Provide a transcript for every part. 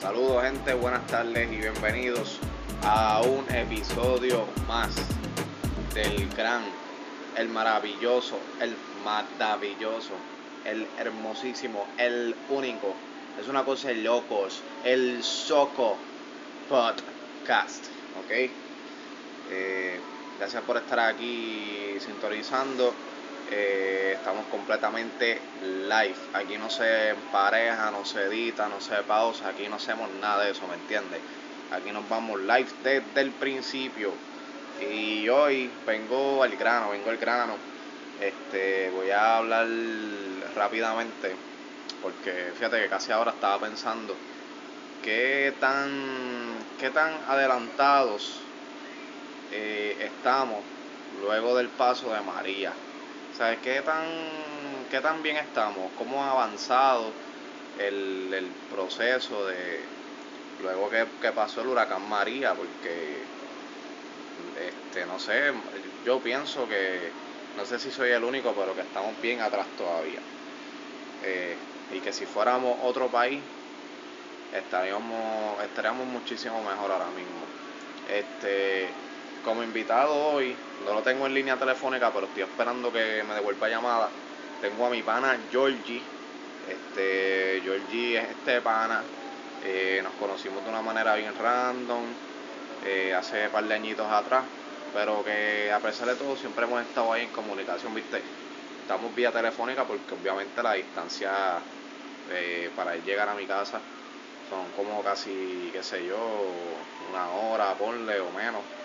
Saludos gente, buenas tardes y bienvenidos a un episodio más del gran, el maravilloso, el maravilloso, el hermosísimo, el único. Es una cosa de locos, el Soco Podcast, ¿ok? Eh, gracias por estar aquí sintonizando. Eh, estamos completamente live. Aquí no se pareja, no se edita, no se pausa, aquí no hacemos nada de eso, ¿me entiendes? Aquí nos vamos live desde el principio. Y hoy vengo al grano, vengo al grano. Este, voy a hablar rápidamente porque fíjate que casi ahora estaba pensando qué tan qué tan adelantados eh, estamos luego del paso de María. ¿Sabes qué tan, qué tan bien estamos? ¿Cómo ha avanzado el, el proceso de luego que, que, pasó el huracán María? Porque, este, no sé, yo pienso que, no sé si soy el único, pero que estamos bien atrás todavía. Eh, y que si fuéramos otro país, estaríamos, estaríamos muchísimo mejor ahora mismo. Este, como invitado hoy, no lo tengo en línea telefónica, pero estoy esperando que me devuelva llamada. Tengo a mi pana Georgie. Este, Georgie es este pana. Eh, nos conocimos de una manera bien random, eh, hace un par de añitos atrás, pero que a pesar de todo siempre hemos estado ahí en comunicación, ¿viste? Estamos vía telefónica porque obviamente la distancia eh, para llegar a mi casa son como casi, qué sé yo, una hora, ponle o menos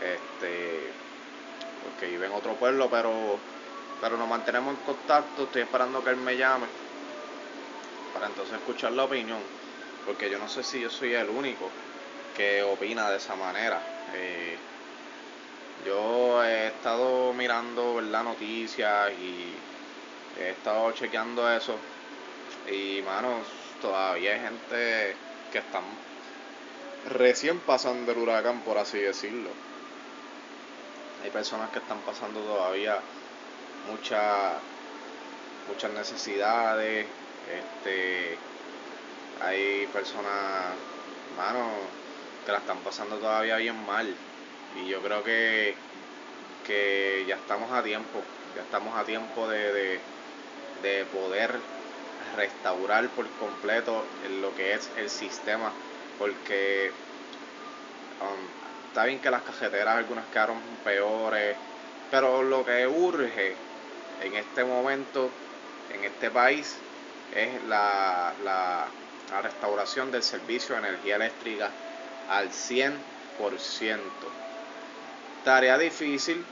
este porque vive en otro pueblo pero pero nos mantenemos en contacto. Estoy esperando que él me llame para entonces escuchar la opinión porque yo no sé si yo soy el único que opina de esa manera. Eh, yo he estado mirando las noticias y he estado chequeando eso. Y manos todavía hay gente que están recién pasando el huracán por así decirlo hay personas que están pasando todavía muchas muchas necesidades este hay personas mano que la están pasando todavía bien mal. Y yo creo que que ya estamos a tiempo ya estamos a tiempo de, de, de poder restaurar por completo lo que es el sistema porque um, está bien que las cajeteras algunas quedaron peores, pero lo que urge en este momento, en este país, es la, la, la restauración del servicio de energía eléctrica al 100%. Tarea difícil,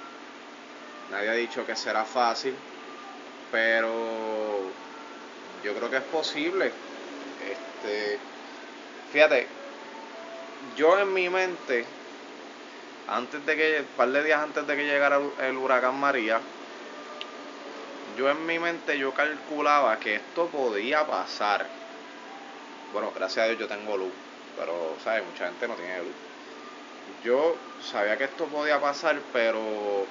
nadie ha dicho que será fácil, pero yo creo que es posible. Este, fíjate, yo en mi mente antes de que, un par de días antes de que llegara el huracán María, yo en mi mente yo calculaba que esto podía pasar. Bueno, gracias a Dios yo tengo luz, pero, ¿sabes? Mucha gente no tiene luz. Yo sabía que esto podía pasar, pero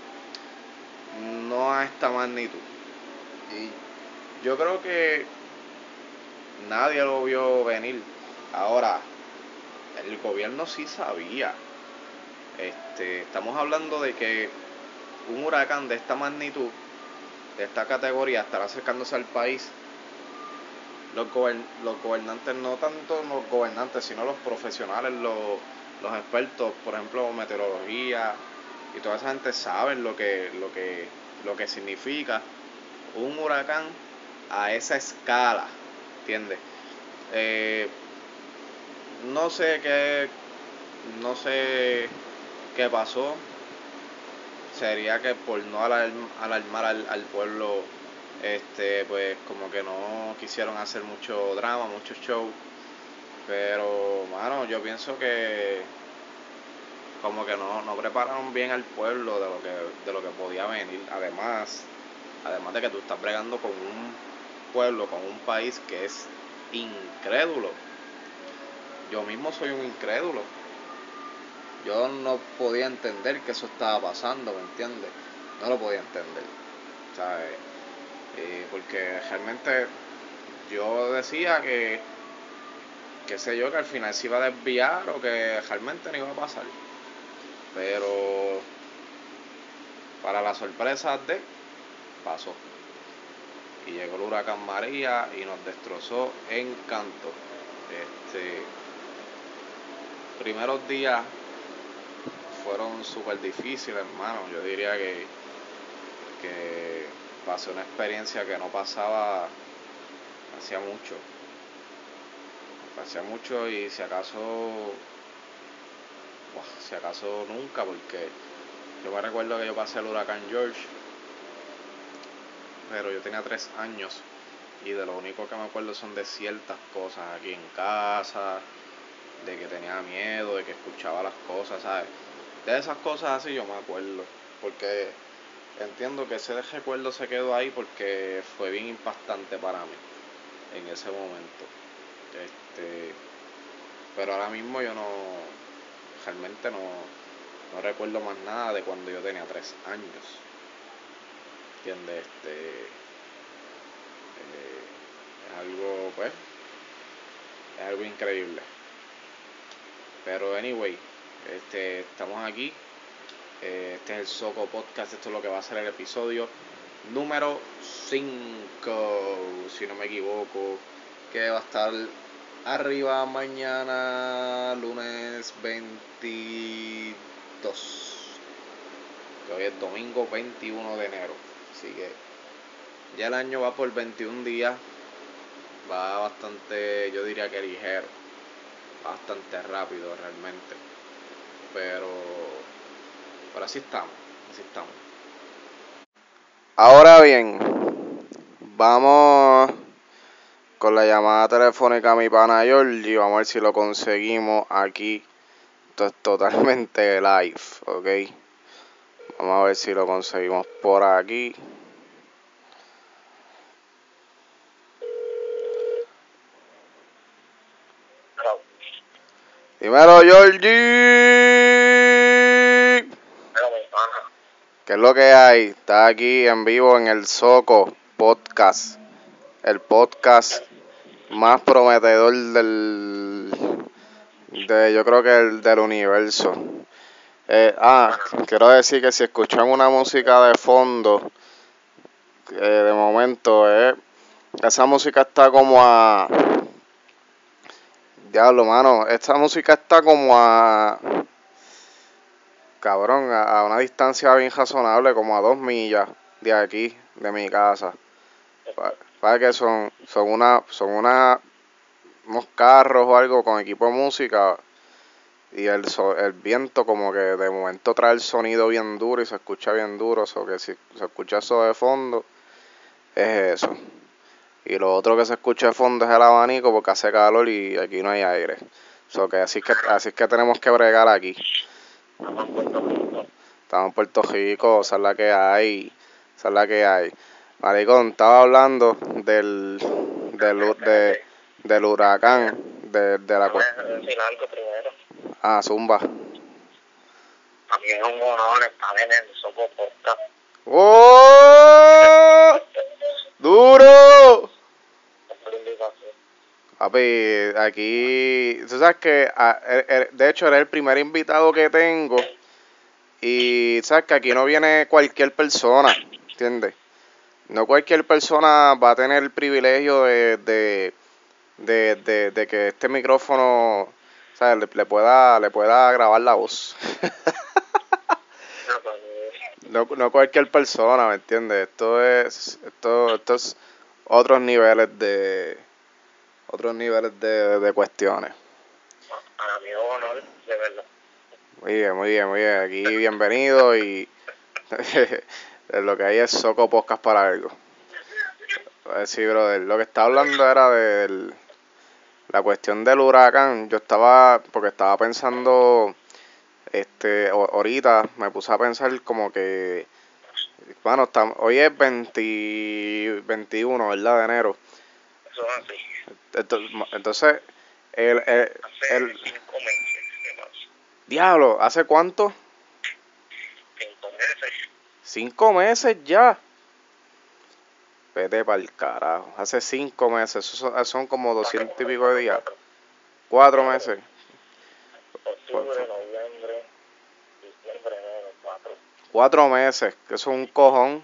no a esta magnitud. Y yo creo que nadie lo vio venir. Ahora, el gobierno sí sabía este, estamos hablando de que un huracán de esta magnitud, de esta categoría, estará acercándose al país. Los, los gobernantes, no tanto los gobernantes, sino los profesionales, los, los expertos, por ejemplo, meteorología y toda esa gente saben lo que, lo que, lo que significa un huracán a esa escala, ¿entiendes? Eh, no sé qué, no sé que pasó sería que por no alarmar al, al, pueblo, este, pues como que no quisieron hacer mucho drama, mucho show. Pero, mano, yo pienso que como que no, no prepararon bien al pueblo de lo que, de lo que podía venir. Además, además de que tú estás bregando con un pueblo, con un país que es incrédulo. Yo mismo soy un incrédulo yo no podía entender que eso estaba pasando, ¿me entiendes? No lo podía entender, ¿sabes? Eh, porque realmente yo decía que, qué sé yo, que al final se iba a desviar o que realmente no iba a pasar. Pero para la sorpresa de, pasó. Y llegó el huracán María y nos destrozó en canto. Este, primeros días fueron súper difíciles, hermano. Yo diría que, que pasé una experiencia que no pasaba hacía mucho. Hacía mucho y si acaso, si acaso nunca, porque yo me recuerdo que yo pasé el huracán George, pero yo tenía tres años y de lo único que me acuerdo son de ciertas cosas aquí en casa, de que tenía miedo, de que escuchaba las cosas, ¿sabes? De esas cosas así yo me acuerdo, porque entiendo que ese recuerdo se quedó ahí porque fue bien impactante para mí en ese momento. Este, pero ahora mismo yo no, realmente no, no recuerdo más nada de cuando yo tenía tres años. ¿Entiendes? Este, eh, es algo, pues, es algo increíble. Pero, anyway, este, estamos aquí. Eh, este es el Soco Podcast. Esto es lo que va a ser el episodio número 5, si no me equivoco. Que va a estar arriba mañana, lunes 22. Que hoy es domingo 21 de enero. Así que ya el año va por 21 días. Va bastante, yo diría que ligero. Bastante rápido realmente. Pero, pero así estamos. Así estamos. Ahora bien, vamos con la llamada telefónica a mi pana Georgie. Vamos a ver si lo conseguimos aquí. Esto es totalmente live, ¿ok? Vamos a ver si lo conseguimos por aquí. Dímelo, Georgie. ¿Qué es lo que hay? Está aquí en vivo en el Soco Podcast. El podcast más prometedor del. De, yo creo que el del universo. Eh, ah, quiero decir que si escuchan una música de fondo, eh, de momento, eh, esa música está como a. Diablo, mano, esta música está como a. Cabrón, a, una distancia bien razonable, como a dos millas de aquí, de mi casa. Para, que son, son una, son una, unos carros o algo con equipo de música y el, el viento como que de momento trae el sonido bien duro y se escucha bien duro, o que si se escucha eso de fondo, es eso. Y lo otro que se escucha de fondo es el abanico porque hace calor y aquí no hay aire. Así que así es que tenemos que bregar aquí. Estamos en Puerto Rico, esa es la que hay, esa es la que hay. Maricón, estaba hablando del del, de, del huracán, de, la Ah, Zumba. También es un honor estar en el Podcast. ¡Oh! ¡Duro! Papi, aquí, tú sabes que, ah, er, er, de hecho, eres el primer invitado que tengo. Y sabes que aquí no viene cualquier persona, ¿entiendes? No cualquier persona va a tener el privilegio de, de, de, de, de que este micrófono le, le, pueda, le pueda grabar la voz. no, no cualquier persona, ¿me entiendes? Esto es, esto, esto es otros niveles de, otros niveles de, de cuestiones. Para mí es un honor, de verdad. Muy bien, muy bien, muy bien. Aquí bienvenido y lo que hay es Soco Podcast para algo. Sí, brother, lo que está hablando era del la cuestión del huracán, yo estaba, porque estaba pensando, este, ahorita me puse a pensar como que, bueno, está, hoy es 20, 21, ¿verdad? De enero. Eso es así. Entonces, el, el, hace el, cinco meses. Diablo, ¿hace cuánto? Cinco meses. Cinco meses ya. Vete para el carajo. Hace cinco meses, eso son, como doscientos y pico de días. Cuatro meses. Octubre, noviembre, cuatro. Meses, que eso es un cojón.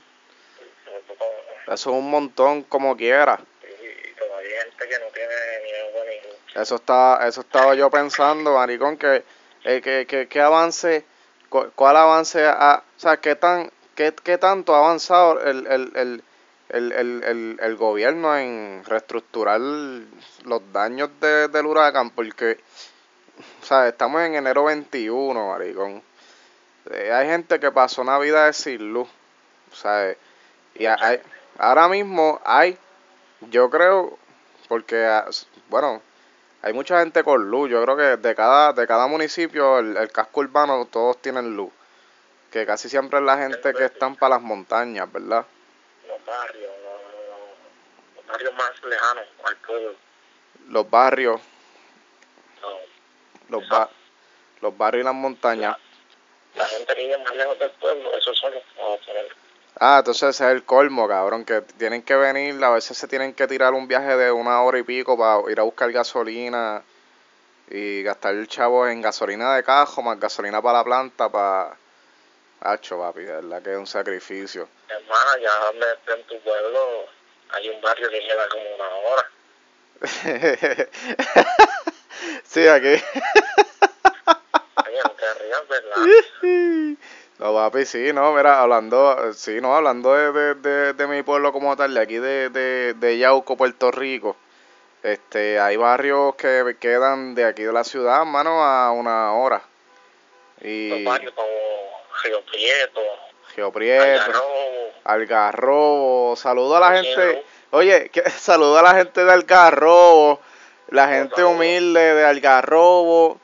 Eso es un montón como quiera. Y, y todavía hay gente que no tiene ni agua ni luz. Eso está, eso estaba yo pensando, maricón, que, eh, que, que, que avance, cu- cuál avance, ha, o sea, qué tan, qué, qué tanto ha avanzado el, el, el, el, el, el, el gobierno en reestructurar los daños de, del huracán, porque, o sea, estamos en enero 21, maricón. Eh, hay gente que pasó Navidad sin luz, o sea, y ha- hay, ahora mismo hay, yo creo, porque, ah, bueno, hay mucha gente con luz. Yo creo que de cada, de cada municipio, el, el casco urbano, todos tienen luz. Que casi siempre es la gente que están para las montañas, ¿verdad? Los barrios, los, los barrios más lejanos al pueblo. Los barrios, No, los, ba- los barrios y las montañas. La gente vive más lejos del pueblo, esos son los. Ah, entonces ese es el colmo, cabrón, que tienen que venir, a veces se tienen que tirar un viaje de una hora y pico para ir a buscar gasolina y gastar el chavo en gasolina de cajo, más gasolina para la planta, para... Hacho, papi, de verdad que es un sacrificio. Hermana, ya donde esté en tu pueblo, hay un barrio que lleva como una hora. sí, aquí. No te rías, ¿verdad? No, papi, sí, no, mira, hablando, sí, no, hablando de, de, de, de mi pueblo como tal, de aquí de, de, de Yauco, Puerto Rico, este, hay barrios que quedan de aquí de la ciudad, mano, a una hora. Y Los barrios como Río Prieto, Río Prieto, Algarrobo, Algarrobo, saludo a la gente, oye, que, saludo a la gente de Algarrobo, la gente humilde de Algarrobo,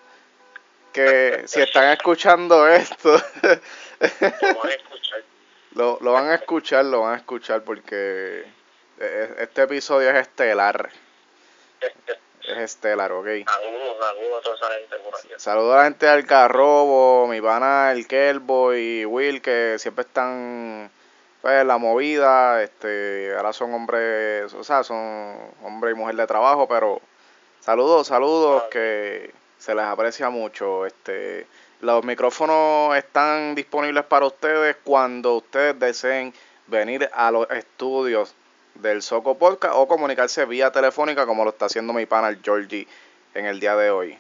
que si están escuchando esto, lo van a escuchar. lo, lo van a escuchar, lo van a escuchar porque e- este episodio es estelar, es estelar, ok. Saludos, saludos a toda esa gente por aquí. Saludo a la gente de Algarrobo, mi pana el Kelbo y Will que siempre están pues en la movida, este, ahora son hombres, o sea, son hombre y mujer de trabajo, pero saludos, saludos que se les aprecia mucho, este, los micrófonos están disponibles para ustedes cuando ustedes deseen venir a los estudios del Soco Podcast o comunicarse vía telefónica como lo está haciendo mi pana el Georgie en el día de hoy.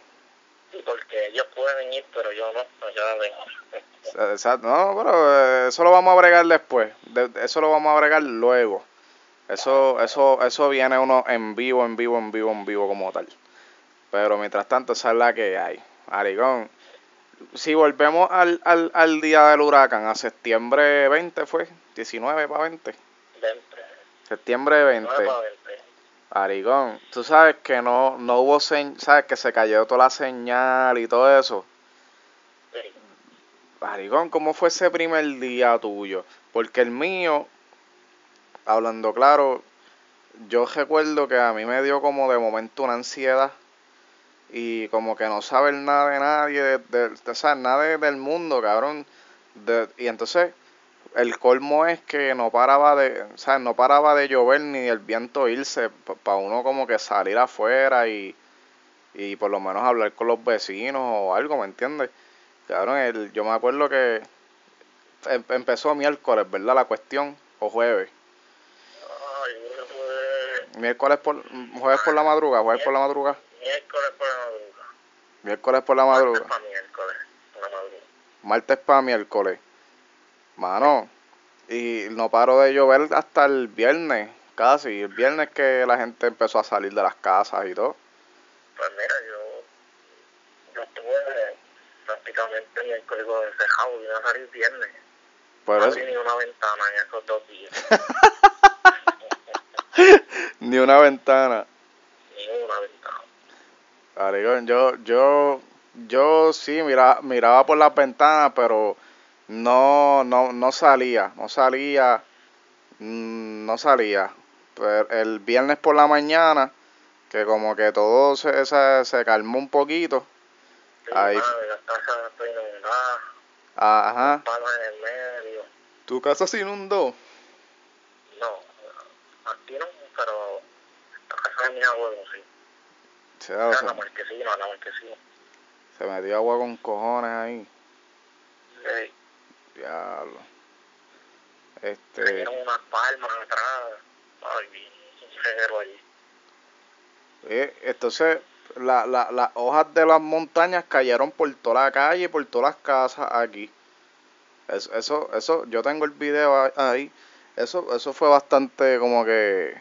Porque ellos pueden ir, pero yo no, ya la dejo. Exacto, no, pero eh, eso lo vamos a bregar después. De- de- eso lo vamos a bregar luego. Eso, eso, eso viene uno en vivo, en vivo, en vivo, en vivo como tal. Pero mientras tanto, esa es la que hay. Arigón. Si volvemos al, al, al día del huracán, a septiembre 20 fue, 19 para 20. Vente. Septiembre 20. No es para vente. Arigón, tú sabes que no, no hubo señal, sabes que se cayó toda la señal y todo eso. Sí. Maricón, ¿cómo fue ese primer día tuyo? Porque el mío, hablando claro, yo recuerdo que a mí me dio como de momento una ansiedad y como que no saber nada de nadie, de, de- de- o sea, nada de- del mundo, cabrón. De- y entonces el colmo es que no paraba de, o sea, no paraba de llover ni el viento irse para uno como que salir afuera y, y por lo menos hablar con los vecinos o algo, ¿me entiendes? Cabrón, el, yo me acuerdo que em- empezó miércoles, ¿verdad? La cuestión, o jueves. Ay, eso fue Miércoles por, jueves por la madrugada, jueves por la madrugada, miércoles por la madrugada. Miércoles por la madrugada, Para miércoles por la madrugada. martes para miércoles. Mano, y no paro de llover hasta el viernes, casi. El viernes que la gente empezó a salir de las casas y todo. Pues mira, yo, yo estuve prácticamente miércoles despejado, vine a salir viernes. Por no eso, ni una ventana en esos dos días. ni una ventana. ni una ventana. Maricón, yo, yo, yo sí mira, miraba por las ventanas, pero no, no, no salía, no salía, mm, no salía. Pero el viernes por la mañana, que como que todo se, se, se calmó un poquito, Sí, Ahí. madre, la casa está inundada, ajá, en el medio. tu casa se inundó. No, aquí no, pero la casa de mis abuelos sí. Era se, la marquesina, la marquesina. se metió agua con cojones ahí. Sí. Diablo. Este, Cayeron unas palmas atrás. Ay, bien, sincero allí. eh, entonces, la, la, las hojas de las montañas cayeron por toda la calle, por todas las casas aquí. Eso, eso, eso, yo tengo el video a- ahí. Eso, eso fue bastante como que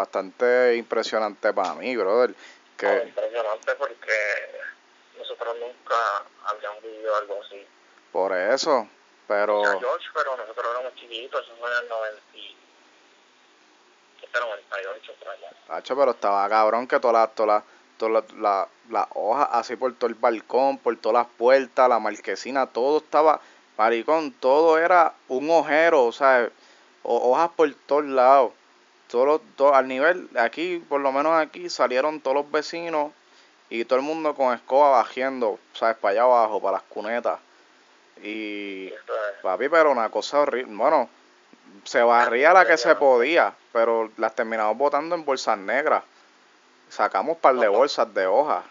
bastante impresionante para mí, brother. Oh, Que impresionante porque nosotros nunca habíamos vivido algo así. por eso, pero George, pero nosotros éramos chiquitos, eso fue en el 90 y... Este 98 por allá. Hacho, pero estaba cabrón que todas las todas las todas las- la- las hojas así por todo el balcón, por todas las puertas, la marquesina, todo estaba, maricón, todo era un ojero, o sea, ho- hojas por todos lados. Todo, todo, al nivel, aquí, por lo menos aquí, salieron todos los vecinos y todo el mundo con escoba bajando, ¿sabes? Para allá abajo, para las cunetas. Y, papi, pero una cosa horrible. Bueno, se barría la que se podía, pero las terminamos botando en bolsas negras. Sacamos par de bolsas de hojas.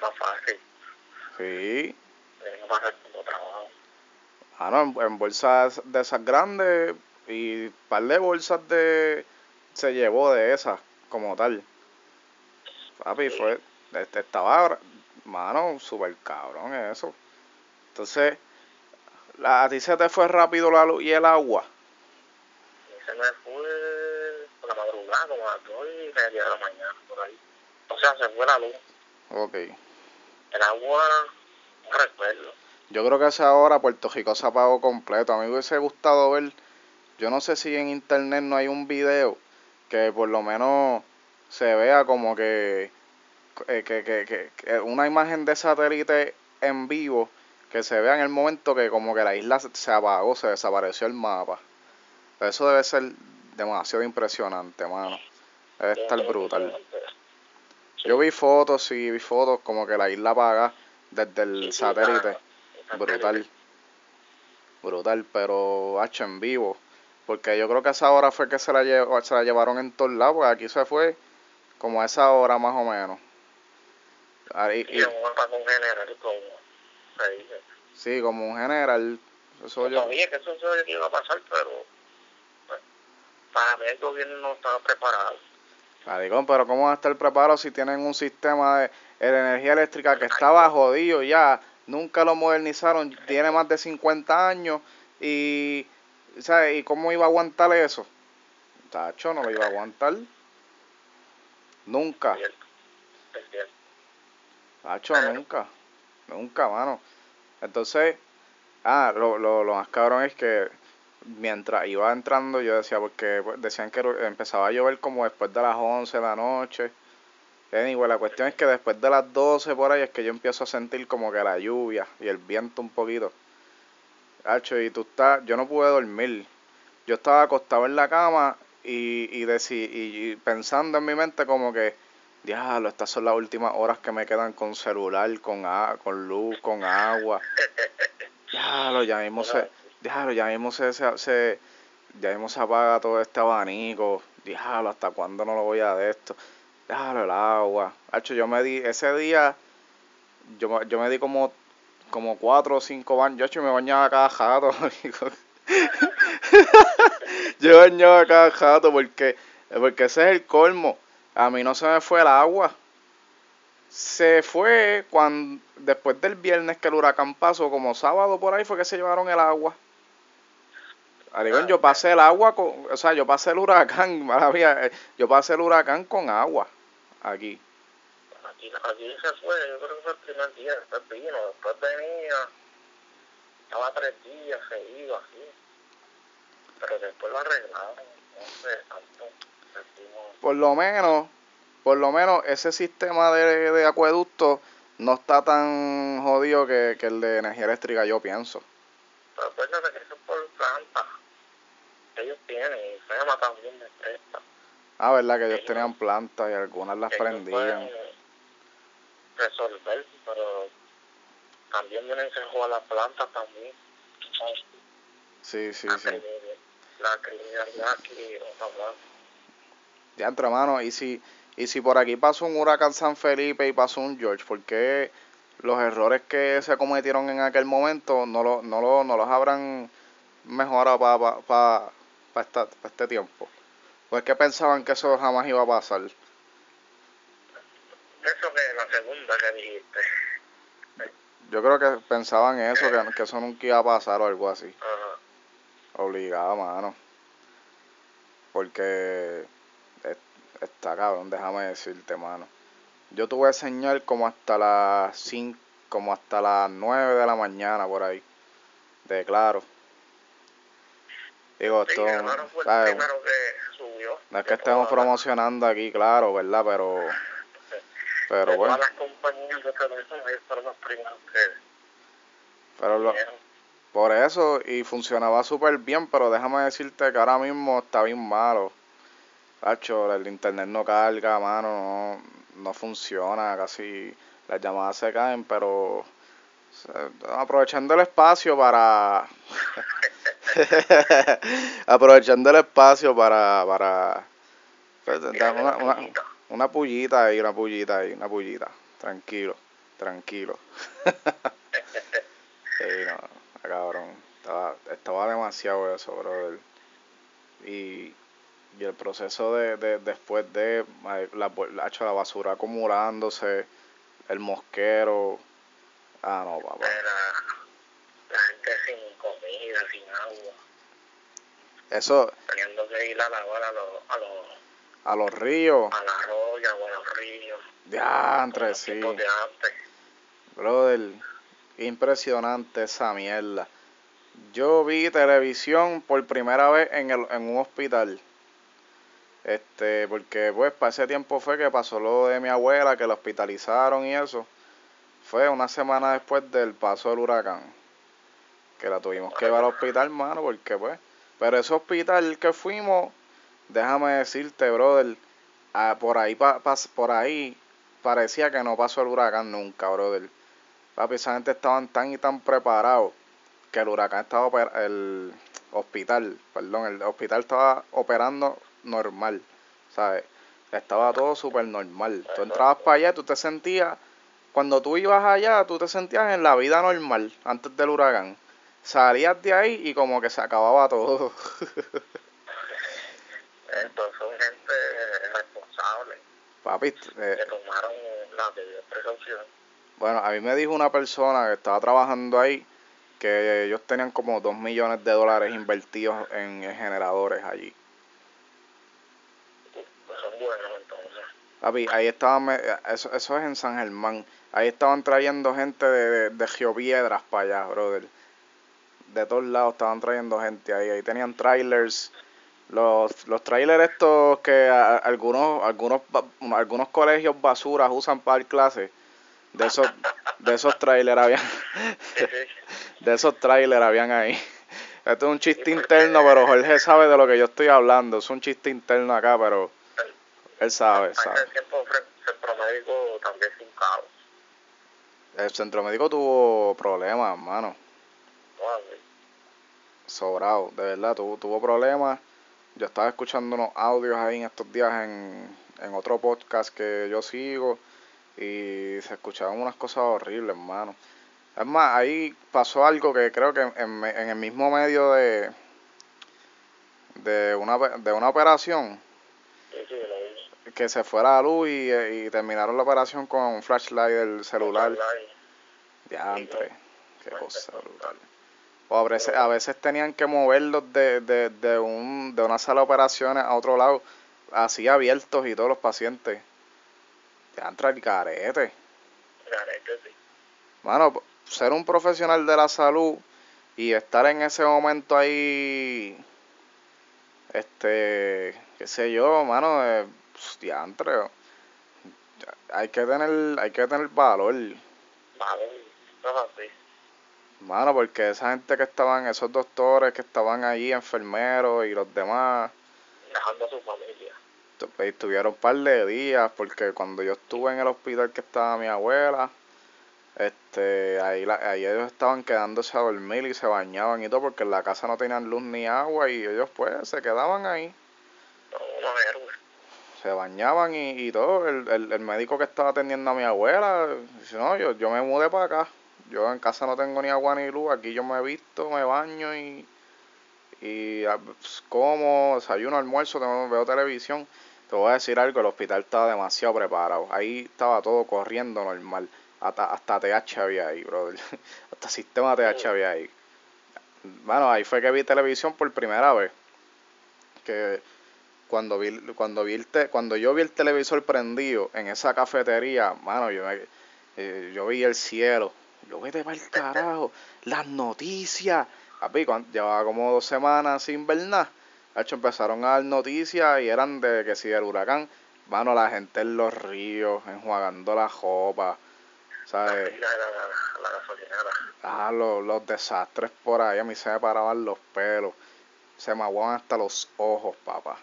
más fácil. Sí. Ah, no, en, en bolsas de esas grandes y par de bolsas de... Se llevó de esas, como tal. Papi, fue... Este, estaba, mano, súper cabrón eso. Entonces, la, a ti se te fue rápido la luz y el agua. Y se me fue por la madrugada, como a las 2 y media de la mañana, por ahí. O sea, se fue la luz. Ok. El agua, no recuerdo. Yo creo que a esa hora Puerto Rico se apagó completo. A mí me hubiese gustado ver, yo no sé si en internet no hay un video que por lo menos se vea como que, eh, que, que, que- que una imagen de satélite en vivo que se vea en el momento que como que la isla se- apagó, se desapareció el mapa. Eso debe ser demasiado impresionante, mano. Debe estar brutal. Yo vi fotos, sí, vi fotos como que la isla apaga desde el satélite. Brutal. Brutal, pero hacho en vivo. Porque yo creo que a esa hora fue que se la, llevó, se la llevaron en todos lados, porque aquí se fue como a esa hora más o menos. Ahí- Y y- un general, como se dice. sí, como un general. Eso Yo sabía que eso se iba a pasar, pero pues, para mí el gobierno no estaba preparado. Maricón, pero ¿cómo va a estar preparado si tienen un sistema de, de energía eléctrica que estaba jodido ya? Nunca lo modernizaron, tiene más de 50 años y, ¿sabes? ¿Y cómo iba a aguantar eso? Tacho, no lo iba a aguantar. Nunca. Tacho, nunca. Nunca, mano. Entonces, ah, lo, lo, lo más cabrón es que mientras iba entrando yo decía, porque decían que empezaba a llover como después de las 11 de la noche. Anyway, la cuestión es que después de las 12 por ahí es que yo empiezo a sentir como que la lluvia y el viento un poquito. Hacho, y tú estás, yo no pude dormir. Yo estaba acostado en la cama y, y, deci- y, y pensando en mi mente como que, diablo, estas son las últimas horas que me quedan con celular, con, a- con luz, con agua. Diablo, ya mismo se, diablo, ya mismo se, se, se- ya mismo se apaga todo este abanico. Diablo, ¿hasta cuándo no lo voy a de esto? Diablo, el agua. Hacho, yo me di, ese día, yo, me- yo me di como, como cuatro o cinco baños. Yo, hecho, me bañaba cada jato. yo bañaba cada jato porque, porque ese es el colmo. A mí no se me fue el agua. Se fue cuando, después del viernes que el huracán pasó, como sábado por ahí fue que se llevaron el agua. Maricón, yo pasé el agua con, o sea, yo pasé el huracán, mía, eh, yo pasé el huracán con agua aquí. Aquí, aquí se fue, yo creo que fue el primer día, después vino, después venía, estaba tres días seguido así, pero después lo arreglaron, no sé, tanto, Por lo menos, por lo menos ese sistema de, de acueducto no está tan jodido que, que el de energía eléctrica, yo pienso. pero acuérdate que eso es por planta, que ellos tienen, y FEMA también les presta, Ah, verdad que ellos tenían plantas y algunas las ellos prendían. pueden resolver, pero también vienen que jugar las plantas también, ¿sabes? Sí, sí, la, sí. criminalidad, la criminalidad aquí. Ya entre hermano, y si, Y si por aquí pasó un huracán San Felipe y pasó un George, ¿por qué los errores que se cometieron en aquel momento no, lo, no, lo, no los habrán mejorado para pa, pa, este tiempo? ¿O es que pensaban que eso jamás iba a pasar? Eso que la segunda que dijiste. Yo creo que pensaban eso, que, que eso nunca iba a pasar o algo así. Ajá. Obligado, mano. Porque está cabrón, déjame decirte, mano. Yo tuve señal como hasta las 5, como hasta las 9 de la mañana por ahí. De claro. Digo, esto. No es que estemos promocionando aquí, claro, ¿verdad? Pero. Pero bueno. Pero lo, por eso, y funcionaba súper bien, pero déjame decirte que ahora mismo está bien malo. Hacho, el internet no carga, mano, no, no funciona, casi las llamadas se caen, pero aprovechando el espacio para aprovechando el espacio para para pues, una, una, una pullita ahí, una pullita ahí, una pullita, tranquilo, tranquilo. sí, no, cabrón, estaba, estaba demasiado eso, brother. Y y el proceso de, de después de la, la, la basura acumulándose, el mosquero. Ah, no, papá. La, gente sin comida, sin agua. Eso. Teniendo que ir a lavar a los. A los, a los ríos. A la roya o a los ríos. Diantre, sí. De antes. Brother, impresionante esa mierda. Yo vi televisión por primera vez en, el, en un hospital. Este, porque pues para ese tiempo fue que pasó lo de mi abuela, que la hospitalizaron y eso. Fue una semana después del paso del huracán. Que la tuvimos que llevar al hospital, mano, porque pues. Pero ese hospital que fuimos, déjame decirte, brother, ah, por ahí pa, por ahí parecía que no pasó el huracán nunca, brother. Papi, esa gente estaban tan y tan preparados que el huracán estaba el hospital, perdón, el hospital estaba operando normal, ¿sabes? Estaba todo súper normal. Tú entrabas para allá, tú te sentías, cuando tú ibas allá, tú te sentías en la vida normal, antes del huracán. Salías de ahí y como que se acababa todo. Entonces son gente responsable. Papi, eh, que tomaron la precaución. Bueno, a mí me dijo una persona que estaba trabajando ahí que ellos tenían como dos millones de dólares invertidos en generadores allí. Papi, ahí estaban, eso, eso es en San Germán. Ahí estaban trayendo gente de, de, Geopiedras para allá, brother. De todos lados estaban trayendo gente ahí. Ahí tenían trailers. Los, los trailers estos que algunos, algunos, algunos colegios basuras usan para dar clases. De esos, de esos trailers habían. de esos trailers habían ahí. Esto es un chiste interno, pero Jorge sabe de lo que yo estoy hablando. Es un chiste interno acá, pero él sabe, sabe. el tiempo centro médico también sin caos. El centro médico tuvo problemas, hermano. Sobrado, de verdad, tuvo, tuvo problemas. Yo estaba escuchando unos audios ahí en estos días en, en otro podcast que yo sigo y se escuchaban unas cosas horribles, hermano. Es más, ahí pasó algo que creo que en, en el mismo medio de, de, una, de una operación, que se fuera la luz y, y, terminaron la operación con un flashlight del celular. Diantre, qué cosa brutal. O a veces, a veces tenían que moverlos de, de, de, un, de una sala de operaciones a otro lado, así abiertos y todos los pacientes. Diantre, el carete. Carete, sí. Mano, ser un profesional de la salud y estar en ese momento ahí, este, qué sé yo, mano, eh, diantre, hay que tener, hay que tener valor. Valor, no. Mano, porque esa gente que estaban, esos doctores que estaban allí, enfermeros y los demás. Dejando a su familia. Estuvieron un par de días, porque cuando yo estuve en el hospital que estaba mi abuela, este, ahí, la, ahí ellos estaban quedándose a dormir y se bañaban y todo, porque en la casa no tenían luz ni agua y ellos pues se quedaban ahí. Héroes. se bañaban y, y todo. El, el, el médico que estaba atendiendo a mi abuela, dice, no, yo, yo me mudé para acá. Yo en casa no tengo ni agua ni luz, aquí yo me he visto, me baño y, y ah, pues, como, desayuno, almuerzo, tengo, veo televisión. Te voy a decir algo, el hospital estaba demasiado preparado. Ahí estaba todo corriendo normal. Hasta, hasta TH había ahí, brother. Hasta sistema TH había ahí. Bueno, ahí fue que vi televisión por primera vez. Que cuando vi, cuando vi el te, cuando yo vi el televisor prendido en esa cafetería, mano, yo, me- eh, yo vi el cielo. Yo vete para el carajo. Las noticias. Papi, llevaba como dos semanas sin ver nada. De hecho, empezaron a dar noticias y eran de que si del huracán, mano, la gente en los ríos, enjuagando la ropa, La ¿sabes? la, la, la gasolinera. Ah, los, los desastres por ahí, a mí se me paraban los pelos, se me aguaban hasta los ojos, papá.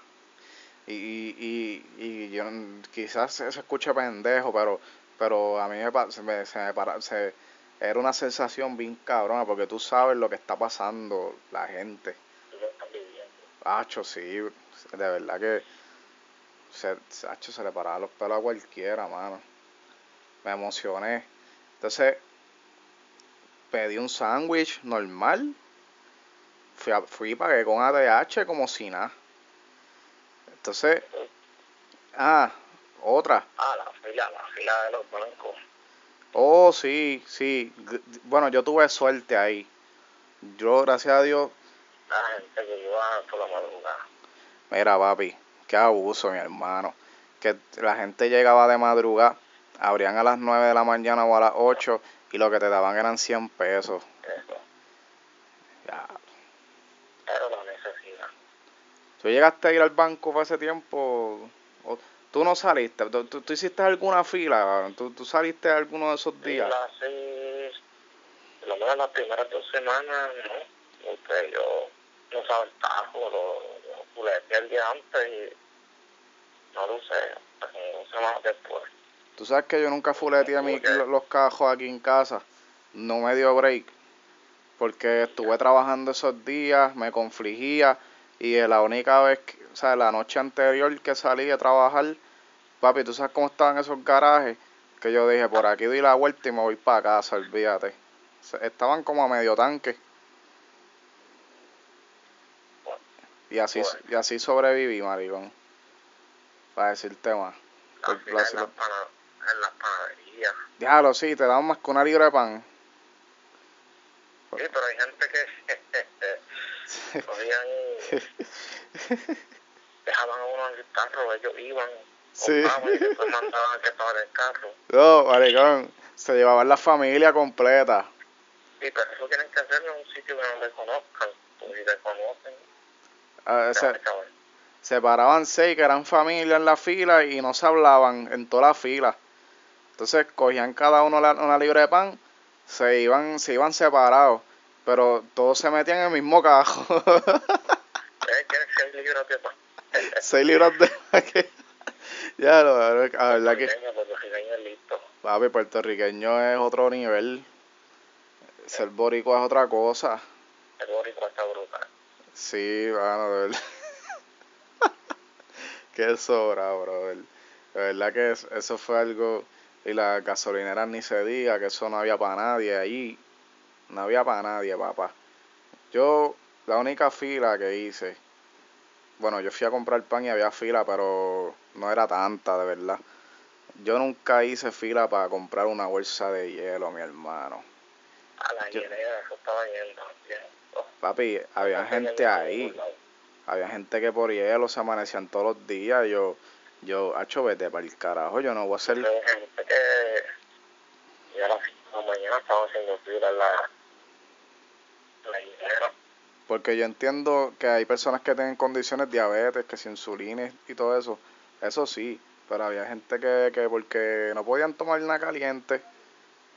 Y, y, y, y yo quizás se, se escuche pendejo, pero, pero a mí me, se me, se me para, se, era una sensación bien cabrona, porque tú sabes lo que está pasando la gente. Tú lo estás viviendo. Hacho, sí, de verdad que se, hacho, se le paraban los pelos a cualquiera, mano. Me emocioné. Entonces, pedí un sándwich normal. Fui, a- fui pagué con ADH como si nada. Entonces, ah, otra. Ah, la fila, la fila de los bancos. Oh, sí, sí. Bueno, yo tuve suerte ahí. Yo, gracias a Dios, La gente que iba por la madrugada. Mira, papi, qué abuso, mi hermano. Que la gente llegaba de madrugada, abrían a las 9 de la mañana o a las 8 y lo que te daban eran 100 pesos. Eso. Ya. Pero la necesidad. ¿Tú llegaste a ir al banco para ese tiempo? ¿O ¿Tú no saliste? ¿Tú, tú- tú hiciste alguna fila? ¿Tú, ¿Tú saliste alguno de esos días? las por lo menos las primeras dos semanas, no. Porque yo no tajo, lo, lo puleteé el día antes y no lo usé hasta dos semanas después. Tú sabes que yo nunca fuleteé mi- lo- los cajos aquí en casa. No me dio break. Porque estuve trabajando esos días, me confligía. Y la única vez, que, o sea, la noche anterior que salí a trabajar, papi, tú sabes cómo estaban esos garajes. Que yo dije, por aquí doy la vuelta y me voy para casa, olvídate. Estaban como a medio tanque. Y así, y así sobreviví, maricón. Para decirte más. Por- en, las panaderías. Diablo, sí, te daban más que una libra de pan. Sí, pero hay gente que cogían y dejaban a uno en el carro, ellos iban, Sí. y después mandaban a que estaba en el carro. No, maricón, se llevaban la familia completa. Sí, pero eso tienen que hacerlo en un sitio que no le conozcan, porque si le conocen, Ah, se se, paraban seis que eran familia en la fila y no se hablaban en toda la fila. Entonces cogían cada uno la- una libra de pan, se iban, se iban separados, pero todos se metían en el mismo cajo. Seis libras de pan. seis libras de pan. ya, lo, la verdad que Puertorriqueño, puertorriqueño es listo. papi, puertorriqueño es otro nivel. Ser boricua es otra cosa. El boricua está brutal. Sí, mano, de verdad. Qué sobra, brother. De verdad que es- eso fue algo. Y las gasolineras ni se diga, que eso no había para nadie allí. No había para nadie, papá. Yo, la única fila que hice. Bueno, yo fui a comprar pan y había fila, pero no era tanta, de verdad. Yo nunca hice fila para comprar una bolsa de hielo, mi hermano. A la Yo- hielera, eso estaba yendo. bien. Oh, Papi, había gente ahí. Había gente que por hielo se amanecían todos los días. Yo, yo, hacho, vete para el carajo. Yo no voy a hacer. Gente que ya a las 5 de la mañana estaban haciendo fila en la. Porque yo entiendo que hay personas que tienen condiciones diabetes, que si insulina y todo eso. Eso sí. Pero había gente que, que porque no podían tomar nada caliente.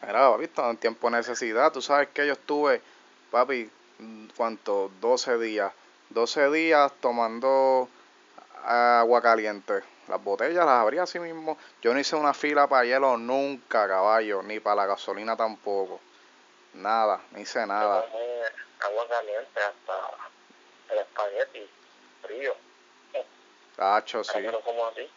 Era, papi, estaba en tiempo de necesidad. Tú sabes que yo estuve, papi, ¿cuánto? 12 días. 12 días tomando agua caliente. Las botellas las abría así mismo. Yo no hice una fila para hielo nunca, caballo, ni para la gasolina tampoco. Nada, no hice nada. Agua caliente hasta el espagueti frío. Tacho, sí. Pero como así.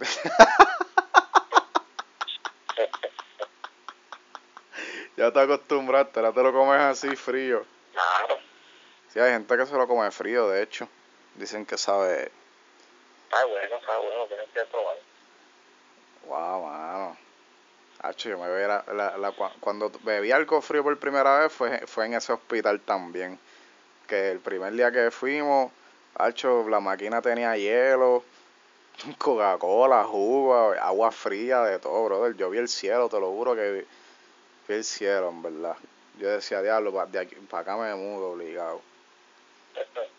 ya te acostumbraste, ahora te lo comes así frío. Claro. Sí, hay gente que se lo come frío, de hecho. Dicen que sabe. Está bueno, está bueno, tienes que probar. Wow, mano. Hacho, yo me veía la, la, cuando bebí algo frío por primera vez fue, fue en ese hospital también. Que el primer día que fuimos, Hacho, la máquina tenía hielo, Coca-Cola, jugo, agua fría, de todo, brother. Yo vi el cielo, te lo juro que vi, el cielo, en verdad. Yo decía, diablo, de aquí para acá me mudo obligado.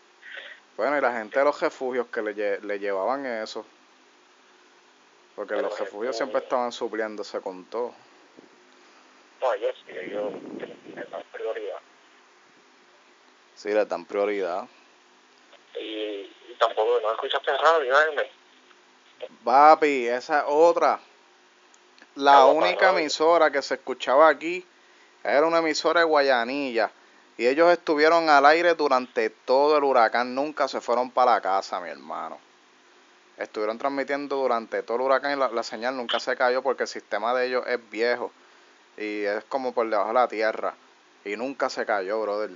Bueno, y la gente de los refugios que le, le llevaban eso. Porque los refugios siempre estaban supliéndose con todo. No, ellos sí, ellos le dan prioridad. Sí, le dan prioridad. Y, tampoco no escuchaste radio, ¿eh? Papi, esa otra. La única emisora que se escuchaba aquí era una emisora de Guayanilla. Y ellos estuvieron al aire durante todo el huracán. Nunca se fueron para la casa, mi hermano. Estuvieron transmitiendo durante todo el huracán y la, señal nunca se cayó porque el sistema de ellos es viejo. Y es como por debajo de la tierra. Y nunca se cayó, brother.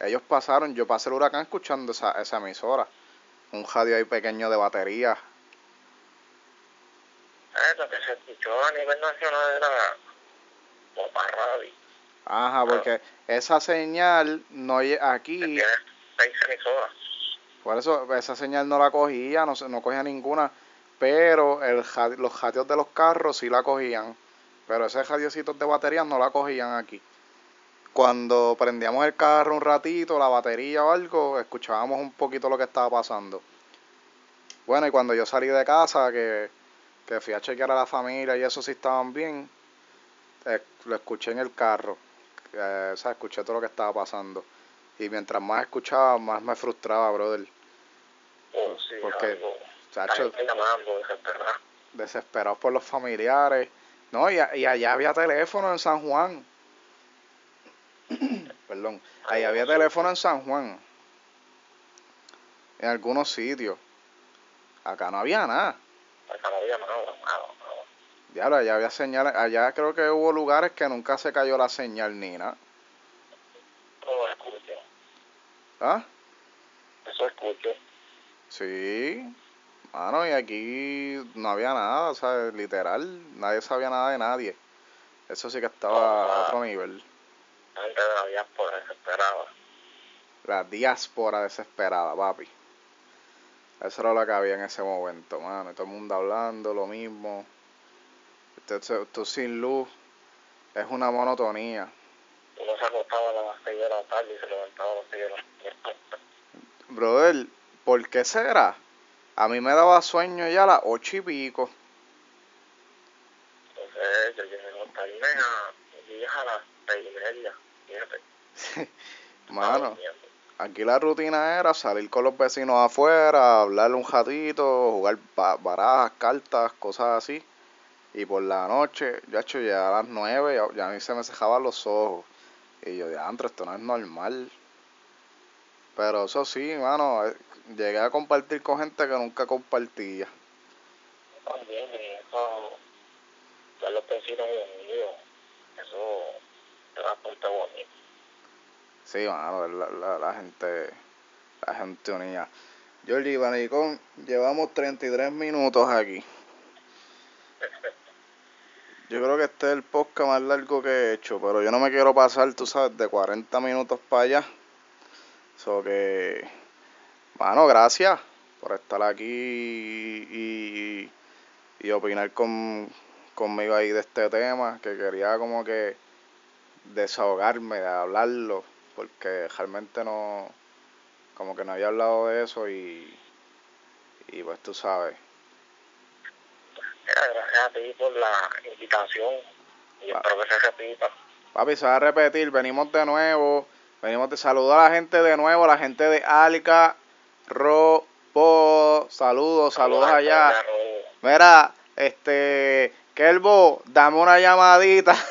Ellos pasaron, yo pasé el huracán escuchando esa, esa emisora. Un radio ahí pequeño de batería lo que se escuchó a nivel nacional era Radio. Ajá, porque esa señal no aquí. seis emisoras. Por eso esa señal no la cogía, no, no cogía ninguna, pero el, los radios de los carros sí la cogían, pero esos radiocitos de baterías no la cogían aquí. Cuando prendíamos el carro un ratito, la batería o algo, escuchábamos un poquito lo que estaba pasando. Bueno, y cuando yo salí de casa, que que fui a chequear a la familia y eso sí estaban bien, lo escuché en el carro, eh, o sea, escuché todo lo que estaba pasando. Y mientras más escuchaba, más me frustraba, brother. Oh, sí, Porque, chacho, desesperados por los familiares. No, y, y allá había teléfono en San Juan. Perdón, ahí había teléfono en San Juan. En algunos sitios. Acá no había nada. Acá no había nada, allá había señales, allá creo que hubo lugares que nunca se cayó la señal ni nada. ¿Ah? Eso escucho. Sí, mano, y aquí no había nada, o sea, literal, nadie sabía nada de nadie. Eso sí que estaba a otro nivel. La gente de la diáspora desesperada. La diáspora desesperada, papi. Eso era lo que había en ese momento, mano. todo el mundo hablando lo mismo. Tú, sin luz es una monotonía. Uno se acostaba a las 6 de la tarde y se levantaba a las 6 de la tarde. Brother, ¿por qué será? A mí me daba sueño ya a las 8 y pico. Entonces yo llegué a acostarme a, a las 6 y media, fíjate. Mano aquí la rutina era salir con los vecinos afuera, hablarle un ratito, jugar barajas, cartas, cosas así. Y por la noche, ya hecho ya a las nueve, ya, a mí se me cejaban los ojos. Y yo, diantro, esto no es normal. Pero eso sí, mano, eh, llegué a compartir con gente que nunca compartía. También, eso, ya los vecinos míos, eso es bastante bonito. Sí, mano, la, la, la gente, la gente unida. Jordi Banicón, llevamos 33 minutos aquí. Yo creo que este es el podcast más largo que he hecho, pero yo no me quiero pasar, tú sabes, de 40 minutos para allá. So que, mano, gracias por estar aquí y, y, opinar con, conmigo ahí de este tema, que quería como que desahogarme, de hablarlo porque realmente no, como que no había hablado de eso y, y pues tú sabes. Gracias a ti por la invitación y espero que se repita. Papi, se va a repetir, venimos de nuevo, venimos de saludar a la gente de nuevo, a la gente de Alca, Ro, Po, saludos, saludos allá. Mira, este, Kelbo, dame una llamadita.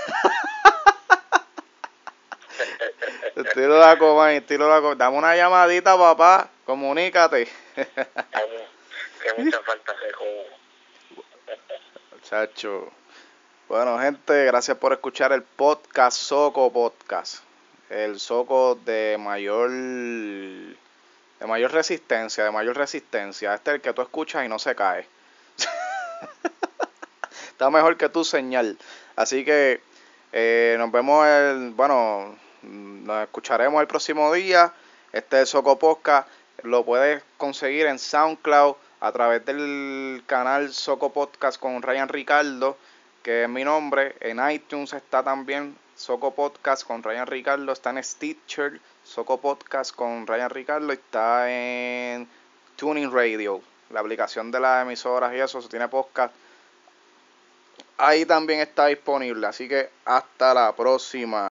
Estilo la coma, estilo la coma. Dame una llamadita, papá. Comunícate. que mucha falta. Chacho. Bueno, gente, gracias por escuchar el podcast Soco Podcast. El Soco de mayor de mayor resistencia, de mayor resistencia. Este es el que tú escuchas y no se cae. Está mejor que tu señal. Así que eh, nos vemos el, bueno, nos escucharemos el próximo día. Este es Soco Podcast. Lo puedes conseguir en SoundCloud a través del canal Soco Podcast con Ryan Ricardo, que es mi nombre. En iTunes está también Soco Podcast con Ryan Ricardo. Está en Stitcher, Soco Podcast con Ryan Ricardo. Está en Tuning Radio, la aplicación de las emisoras y eso. Se tiene podcast. Ahí también está disponible. Así que hasta la próxima.